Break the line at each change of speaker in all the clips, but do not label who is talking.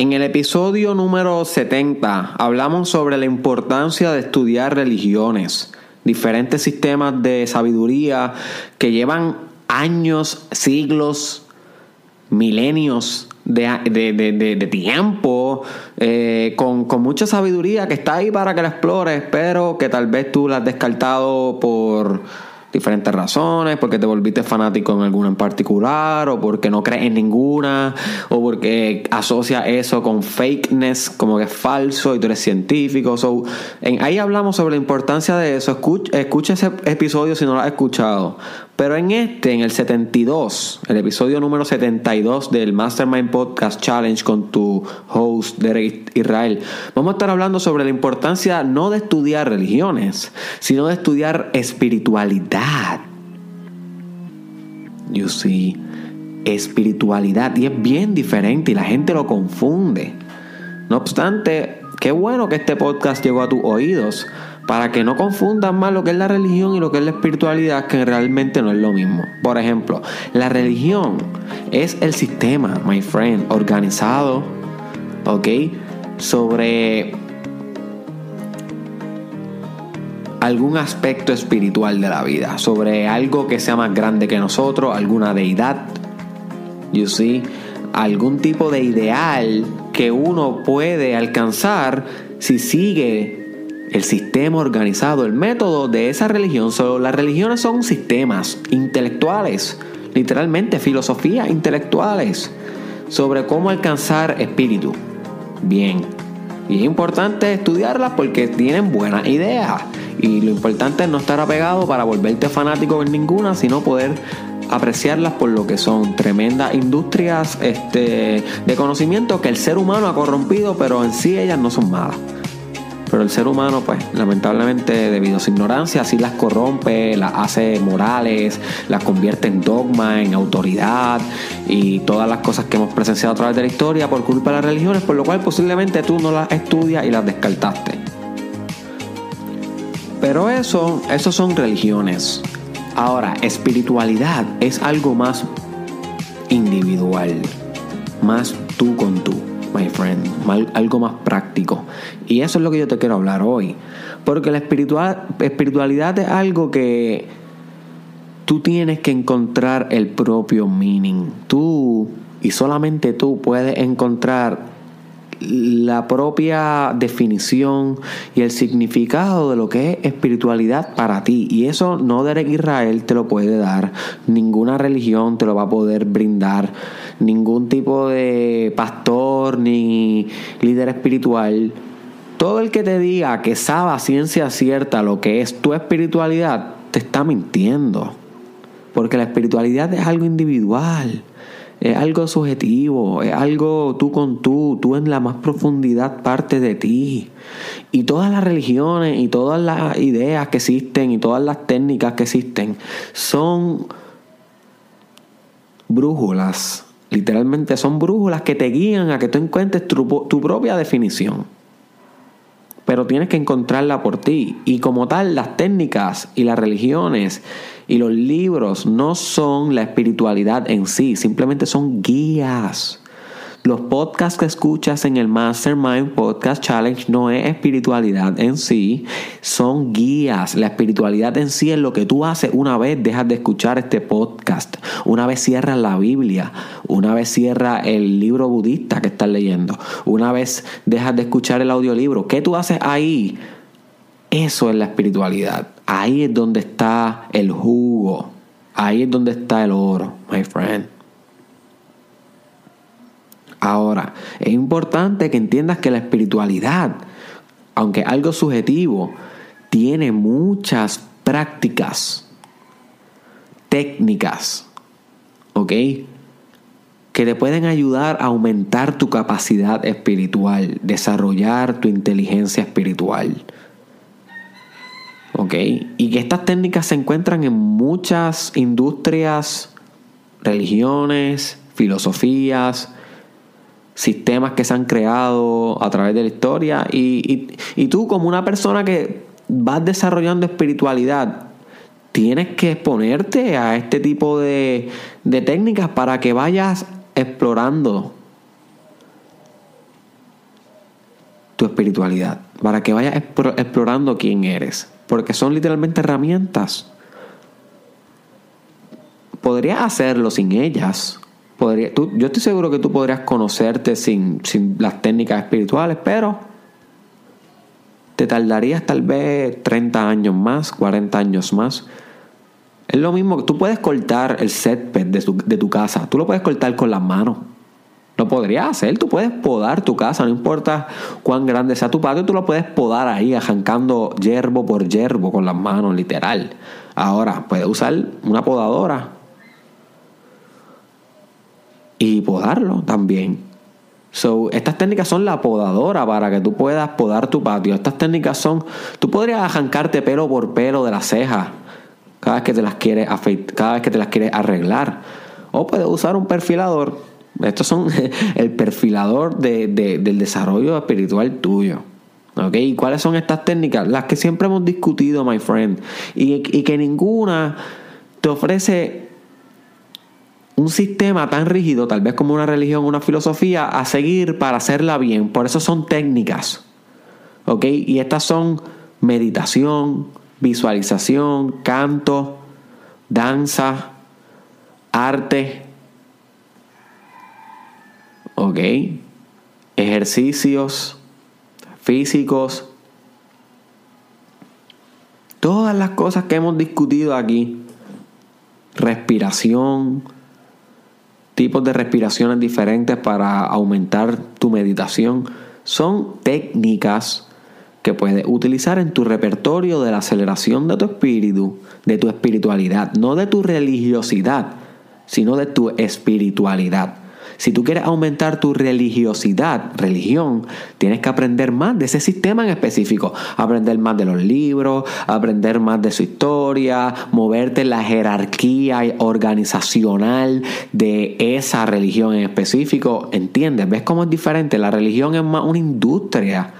En el episodio número 70 hablamos sobre la importancia de estudiar religiones, diferentes sistemas de sabiduría que llevan años, siglos, milenios de, tiempo, eh, con, con, mucha sabiduría que está ahí para que la explores, pero que tal vez tú la has descartado por diferentes razones, porque te volviste fanático en alguna en particular, o porque no crees en ninguna, o porque asocia eso con fakeness, como que es falso y tú eres científico. So, en, ahí hablamos sobre la importancia de eso. Escucha, escucha ese episodio si no lo has escuchado. Pero en este, en el 72, el episodio número 72 del Mastermind Podcast Challenge con tu host Derek Israel, vamos a estar hablando sobre la importancia no de estudiar religiones, sino de estudiar espiritualidad. You see, espiritualidad. Y es bien diferente y la gente lo confunde. No obstante, qué bueno que este podcast llegó a tus oídos para que no confundan más lo que es la religión y lo que es la espiritualidad, que realmente no es lo mismo. Por ejemplo, la religión es el sistema, my friend, organizado, ¿ok? Sobre algún aspecto espiritual de la vida, sobre algo que sea más grande que nosotros, alguna deidad, you see, algún tipo de ideal que uno puede alcanzar si sigue el sistema organizado, el método de esa religión. Solo las religiones son sistemas intelectuales, literalmente filosofías intelectuales sobre cómo alcanzar espíritu. Bien, y es importante estudiarlas porque tienen buenas ideas. Y lo importante es no estar apegado para volverte fanático en ninguna, sino poder apreciarlas por lo que son tremendas industrias este, de conocimiento que el ser humano ha corrompido, pero en sí ellas no son malas. Pero el ser humano, pues, lamentablemente, debido a su ignorancia, así las corrompe, las hace morales, las convierte en dogma, en autoridad y todas las cosas que hemos presenciado a través de la historia por culpa de las religiones, por lo cual posiblemente tú no las estudias y las descartaste. Pero eso, eso son religiones. Ahora, espiritualidad es algo más individual, más tú con tú my friend, algo más práctico. Y eso es lo que yo te quiero hablar hoy. Porque la espiritual, espiritualidad es algo que tú tienes que encontrar el propio meaning. Tú y solamente tú puedes encontrar la propia definición y el significado de lo que es espiritualidad para ti. Y eso no Derek Israel te lo puede dar, ninguna religión te lo va a poder brindar, ningún tipo de pastor ni líder espiritual. Todo el que te diga que sabe ciencia cierta lo que es tu espiritualidad, te está mintiendo. Porque la espiritualidad es algo individual es algo subjetivo, es algo tú con tú, tú en la más profundidad parte de ti. Y todas las religiones y todas las ideas que existen y todas las técnicas que existen son brújulas, literalmente son brújulas que te guían a que tú encuentres tu, tu propia definición. Pero tienes que encontrarla por ti. Y como tal, las técnicas y las religiones y los libros no son la espiritualidad en sí, simplemente son guías. Los podcasts que escuchas en el Mastermind Podcast Challenge no es espiritualidad en sí, son guías. La espiritualidad en sí es lo que tú haces una vez dejas de escuchar este podcast, una vez cierras la Biblia, una vez cierras el libro budista que estás leyendo, una vez dejas de escuchar el audiolibro. ¿Qué tú haces ahí? Eso es la espiritualidad. Ahí es donde está el jugo. Ahí es donde está el oro, my friend. Ahora, es importante que entiendas que la espiritualidad, aunque algo subjetivo, tiene muchas prácticas, técnicas, ¿ok? Que te pueden ayudar a aumentar tu capacidad espiritual, desarrollar tu inteligencia espiritual. ¿ok? Y que estas técnicas se encuentran en muchas industrias, religiones, filosofías, sistemas que se han creado a través de la historia. Y, tú como una persona que vas desarrollando espiritualidad, tienes que exponerte a este tipo de, de técnicas para que vayas explorando tu espiritualidad, para que vayas explorando quién eres, porque son literalmente herramientas. Podrías hacerlo sin ellas. Podría, yo estoy seguro que tú podrías conocerte sin, sin las técnicas espirituales, pero te tardarías tal vez 30 años más, 40 años más. Es lo mismo que tú puedes cortar el césped de, de tu casa, tú lo puedes cortar con las manos. Lo podrías hacer, tú puedes podar tu casa, no importa cuán grande sea tu patio, tú lo puedes podar ahí, arrancando yerbo por yerbo con las manos, literal. Ahora, puedes usar una podadora y podarlo también. So, estas técnicas son la podadora para que tú puedas podar tu patio. Estas técnicas son, tú podrías arrancarte pelo por pelo de las cejas cada vez que te las quieres cada vez que te las quieres arreglar. O puedes usar un perfilador estos son el perfilador del desarrollo espiritual tuyo. ¿Y cuáles son estas técnicas? Las que siempre hemos discutido, my friend. Y que ninguna te ofrece un sistema tan rígido, tal vez como una religión, una filosofía, a seguir para hacerla bien. Por eso son técnicas. ¿Ok? Y estas son meditación, visualización, canto, danza, arte, ¿ok? Ejercicios físicos. Todas las cosas que hemos discutido aquí. Respiración. Tipos de respiraciones diferentes para aumentar tu meditación. Son técnicas que puedes utilizar en tu repertorio de la aceleración de tu espíritu, de tu espiritualidad, no de tu religiosidad, sino de tu espiritualidad. Si tú quieres aumentar tu religiosidad, religión, tienes que aprender más de ese sistema en específico. Aprender más de los libros, aprender más de su historia, moverte en la jerarquía organizacional de esa religión en específico. ¿Entiendes? ¿Ves cómo es diferente? La religión es más una industria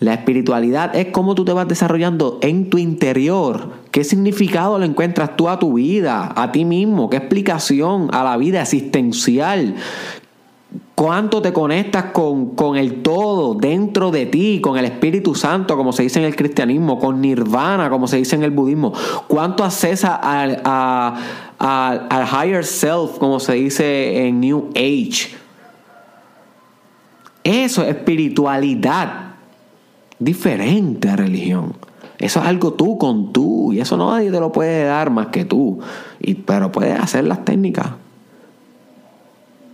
la espiritualidad es cómo tú te vas desarrollando en tu interior. ¿Qué significado le encuentras tú a tu vida, a ti mismo? ¿Qué explicación a la vida existencial? ¿Cuánto te conectas con, con, el todo dentro de ti, con el Espíritu Santo, como se dice en el cristianismo, con Nirvana, como se dice en el budismo? ¿Cuánto accesa al, al higher self, como se dice en New Age? Eso es espiritualidad diferente a religión. Eso es algo tú con tú y eso nadie te lo puede dar más que tú. Y, pero puedes hacer las técnicas.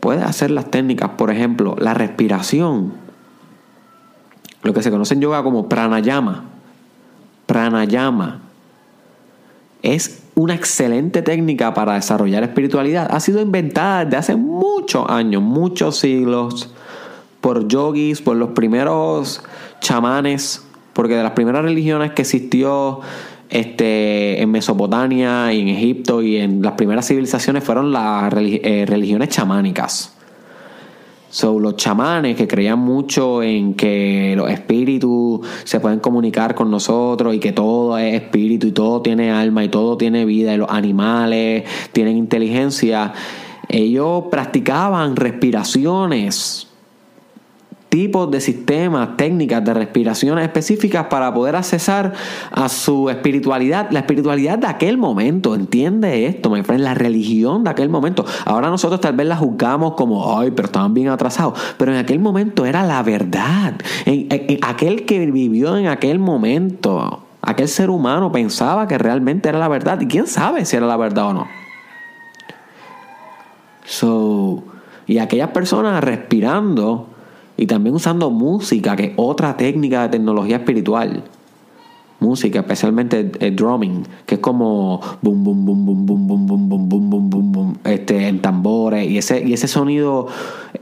Puedes hacer las técnicas, por ejemplo, la respiración. Lo que se conoce en yoga como pranayama. Pranayama es una excelente técnica para desarrollar espiritualidad. Ha sido inventada desde hace muchos años, muchos siglos, por yogis, por los primeros chamanes, porque de las primeras religiones que existió este, en Mesopotamia y en Egipto y en las primeras civilizaciones fueron las eh, religiones chamánicas. So, los chamanes que creían mucho en que los espíritus se pueden comunicar con nosotros y que todo es espíritu y todo tiene alma y todo tiene vida y los animales tienen inteligencia, ellos practicaban respiraciones tipos de sistemas, técnicas de respiraciones específicas para poder accesar a su espiritualidad, la espiritualidad de aquel momento. ¿Entiende esto, my friend? La religión de aquel momento. Ahora nosotros tal vez la juzgamos como, ay, pero estaban bien atrasados. Pero en aquel momento era la verdad. aquel que vivió en aquel momento, aquel ser humano pensaba que realmente era la verdad. Y quién sabe si era la verdad o no. So, y aquellas personas respirando y también usando música, que es otra técnica de tecnología espiritual. Música, especialmente el drumming, que es como boom, boom, boom, boom, boom, boom, boom, boom, boom, boom, boom, boom, este, en tambores, y ese, y ese sonido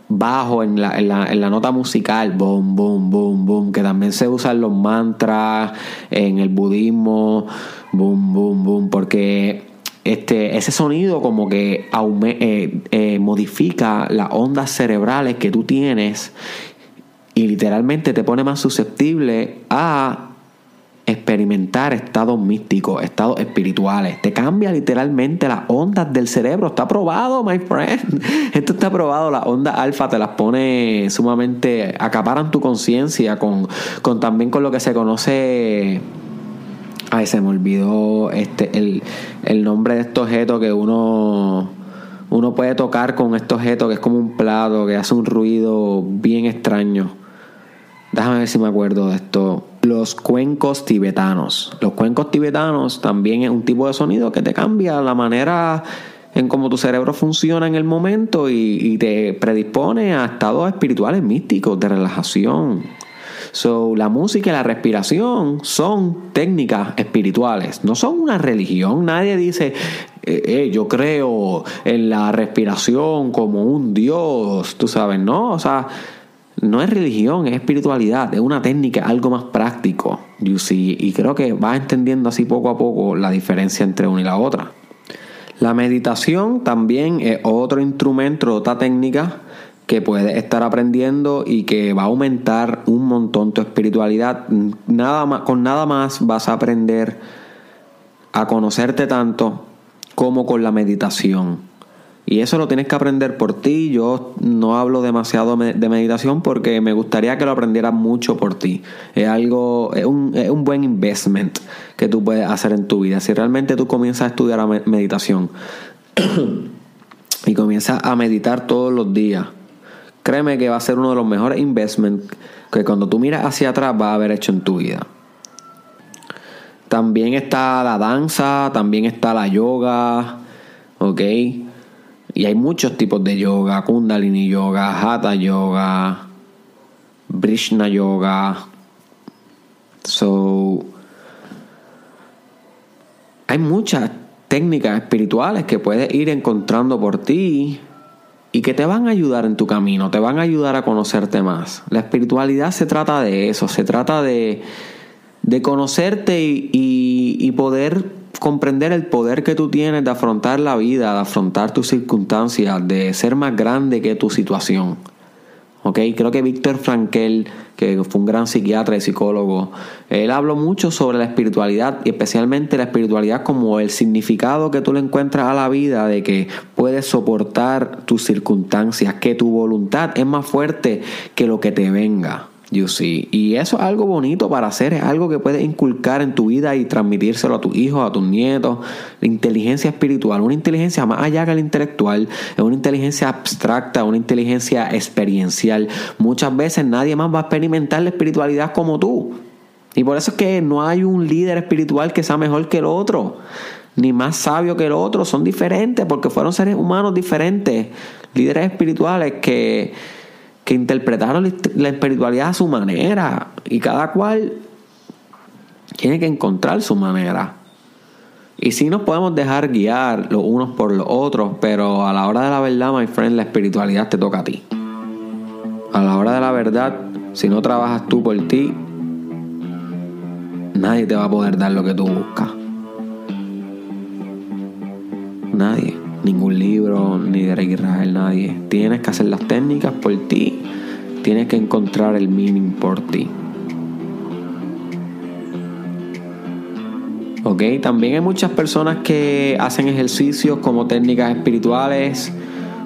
bajo en la, en la, en la nota musical, boom, boom, boom, boom, que también se usa en los mantras, en el budismo, boom, boom, boom, porque este, ese sonido como que eh, eh, modifica las ondas cerebrales que tú tienes y literalmente te pone más susceptible a experimentar estados místicos, estados espirituales. Te cambia literalmente las ondas del cerebro. Está probado, my friend. Esto está probado. Las ondas alfa te las pone sumamente. acaparan tu conciencia con, con también con lo que se conoce. Ay, se me olvidó este, el, el nombre de este objeto que uno uno puede tocar con este objeto que es como un plato que hace un ruido bien extraño. Déjame ver si me acuerdo de esto. Los cuencos tibetanos. Los cuencos tibetanos también es un tipo de sonido que te cambia la manera en cómo tu cerebro funciona en el momento y, te predispone a estados espirituales místicos de relajación. So, la música y la respiración son técnicas espirituales, no son una religión. Nadie dice, eh, eh, yo creo en la respiración como un Dios, tú sabes, ¿no? O sea, no es religión, es espiritualidad, es una técnica, algo más práctico. You see, y creo que vas entendiendo así poco a poco la diferencia entre una y la otra. La meditación también es otro instrumento, otra técnica que puedes estar aprendiendo y que va a aumentar un montón tu espiritualidad. Nada con nada más vas a aprender a conocerte tanto como con la meditación. Y eso lo tienes que aprender por ti. Yo no hablo demasiado de meditación porque me gustaría que lo aprendieras mucho por ti. Es algo, es un, es un buen investment que tú puedes hacer en tu vida. Si realmente tú comienzas a estudiar meditación y comienzas a meditar todos los días, créeme que va a ser uno de los mejores investments que cuando tú miras hacia atrás vas a haber hecho en tu vida. También está la danza, también está la yoga, ¿ok? Y hay muchos tipos de yoga, kundalini yoga, hatha yoga, brishna yoga. So, hay muchas técnicas espirituales que puedes ir encontrando por ti y que te van a ayudar en tu camino, te van a ayudar a conocerte más. La espiritualidad se trata de eso, se trata de, de conocerte y, y poder comprender el poder que tú tienes de afrontar la vida, de afrontar tus circunstancias, de ser más grande que tu situación. Creo que Víctor Frankel, que fue un gran psiquiatra y psicólogo, él habló mucho sobre la espiritualidad y especialmente la espiritualidad como el significado que tú le encuentras a la vida de que puedes soportar tus circunstancias, que tu voluntad es más fuerte que lo que te venga. You see. Y eso es algo bonito para hacer, es algo que puedes inculcar en tu vida y transmitírselo a tus hijos, a tus nietos. La inteligencia espiritual, una inteligencia más allá que la intelectual, es una inteligencia abstracta, una inteligencia experiencial. Muchas veces nadie más va a experimentar la espiritualidad como tú. Y por eso es que no hay un líder espiritual que sea mejor que el otro, ni más sabio que el otro. Son diferentes porque fueron seres humanos diferentes, líderes espirituales que que interpretaron la espiritualidad a su manera y cada cual tiene que encontrar su manera. Y sí nos podemos dejar guiar los unos por los otros, pero a la hora de la verdad, my friend, la espiritualidad te toca a ti. A la hora de la verdad, si no trabajas tú por ti, nadie te va a poder dar lo que tú buscas. Nadie ningún libro, ni de Israel, nadie. Tienes que hacer las técnicas por ti, tienes que encontrar el meaning por ti. Ok, también hay muchas personas que hacen ejercicios como técnicas espirituales,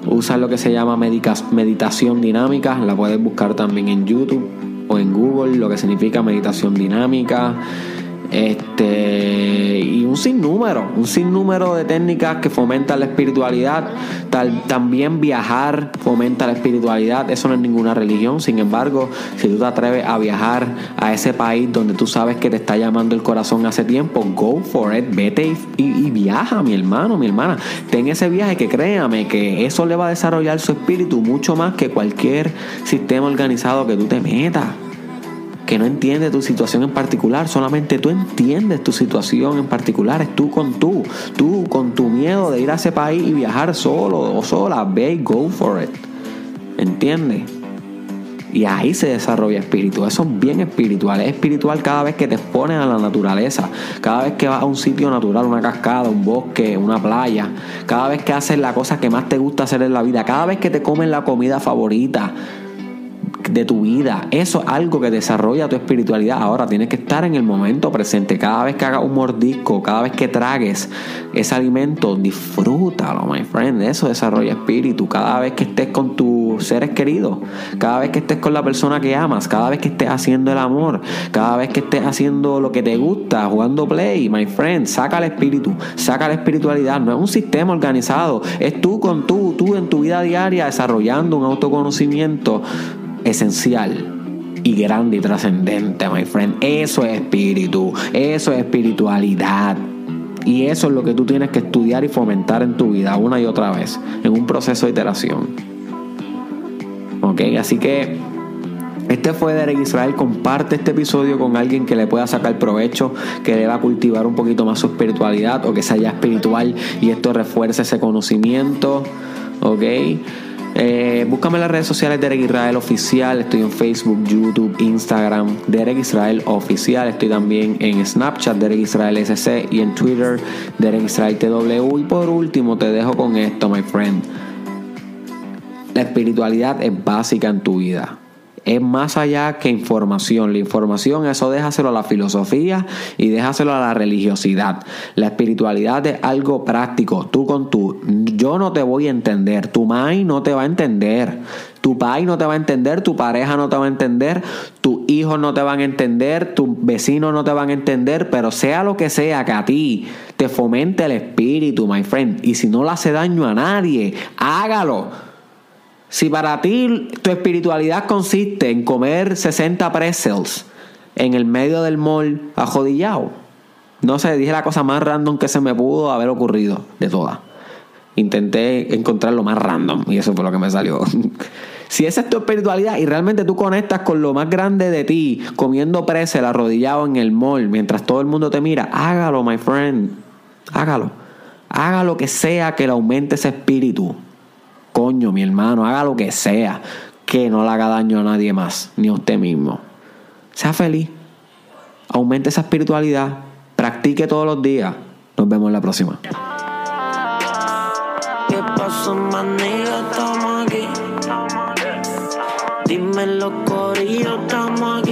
usan lo que se llama meditación dinámica, la puedes buscar también en YouTube o en Google, lo que significa meditación dinámica. Este, y un sinnúmero, un sinnúmero de técnicas que fomentan la espiritualidad. Tal, también viajar fomenta la espiritualidad. Eso no es ninguna religión. Sin embargo, si tú te atreves a viajar a ese país donde tú sabes que te está llamando el corazón hace tiempo, go for it, vete y, y viaja, mi hermano, mi hermana. Ten ese viaje que créame que eso le va a desarrollar su espíritu mucho más que cualquier sistema organizado que tú te metas que no entiende tu situación en particular, solamente tú entiendes tu situación en particular, es tú con tú, tú con tu miedo de ir a ese país y viajar solo o sola, ve go for it, ¿entiendes? Y ahí se desarrolla espíritu. Eso es bien espiritual. Es espiritual cada vez que te expones a la naturaleza. Cada vez que vas a un sitio natural, una cascada, un bosque, una playa. Cada vez que haces la cosa que más te gusta hacer en la vida. Cada vez que te comes la comida favorita de tu vida. Eso es algo que desarrolla tu espiritualidad. Ahora tienes que estar en el momento presente. Cada vez que hagas un mordisco, cada vez que tragues ese alimento, disfrútalo, my friend. Eso desarrolla espíritu. Cada vez que estés con tus seres queridos, cada vez que estés con la persona que amas, cada vez que estés haciendo el amor, cada vez que estés haciendo lo que te gusta, jugando play, my friend, saca el espíritu, saca la espiritualidad. No es un sistema organizado, es tú con tú, tú en tu vida diaria desarrollando un autoconocimiento esencial y grande y trascendente, my friend. Eso es espíritu, eso es espiritualidad. Y eso es lo que tú tienes que estudiar y fomentar en tu vida una y otra vez, en un proceso de iteración. Ok, así que este fue Derek Israel. Comparte este episodio con alguien que le pueda sacar provecho, que deba cultivar un poquito más su espiritualidad o que sea ya espiritual y esto refuerce ese conocimiento. Ok. Eh, búscame en las redes sociales Derek Israel Oficial. Estoy en Facebook, YouTube, Instagram, Derek Israel Oficial. Estoy también en Snapchat, Derek Israel SC y en Twitter, Derek Israel TW. Y por último, te dejo con esto, my friend. La espiritualidad es básica en tu vida es más allá que información. La información, eso déjaselo a la filosofía y déjaselo a la religiosidad. La espiritualidad es algo práctico. Tú con tú, yo no te voy a entender, tu mai no te va a entender. Tu pai no te va a entender, tu pareja no te va a entender, tus hijos no te van a entender, tus vecinos no te van a entender, pero sea lo que sea que a ti te fomente el espíritu, my friend, y si no le hace daño a nadie, hágalo si para ti tu espiritualidad consiste en comer 60 pretzels en el medio del mall ajodillado, no sé, dije la cosa más random que se me pudo haber ocurrido de todas. Intenté encontrar lo más random y eso fue lo que me salió. si esa es tu espiritualidad y realmente tú conectas con lo más grande de ti, comiendo pretzel arrodillado en el mall mientras todo el mundo te mira, hágalo, my friend. Hágalo. Haga lo que sea que le aumente ese espíritu. Coño, mi hermano, haga lo que sea, que no le haga daño a nadie más, ni a usted mismo. Sea feliz. Aumente esa espiritualidad. Practique todos los días. Nos vemos en la próxima. ¿Qué pasó, Estamos aquí. Dime los corillos, estamos aquí.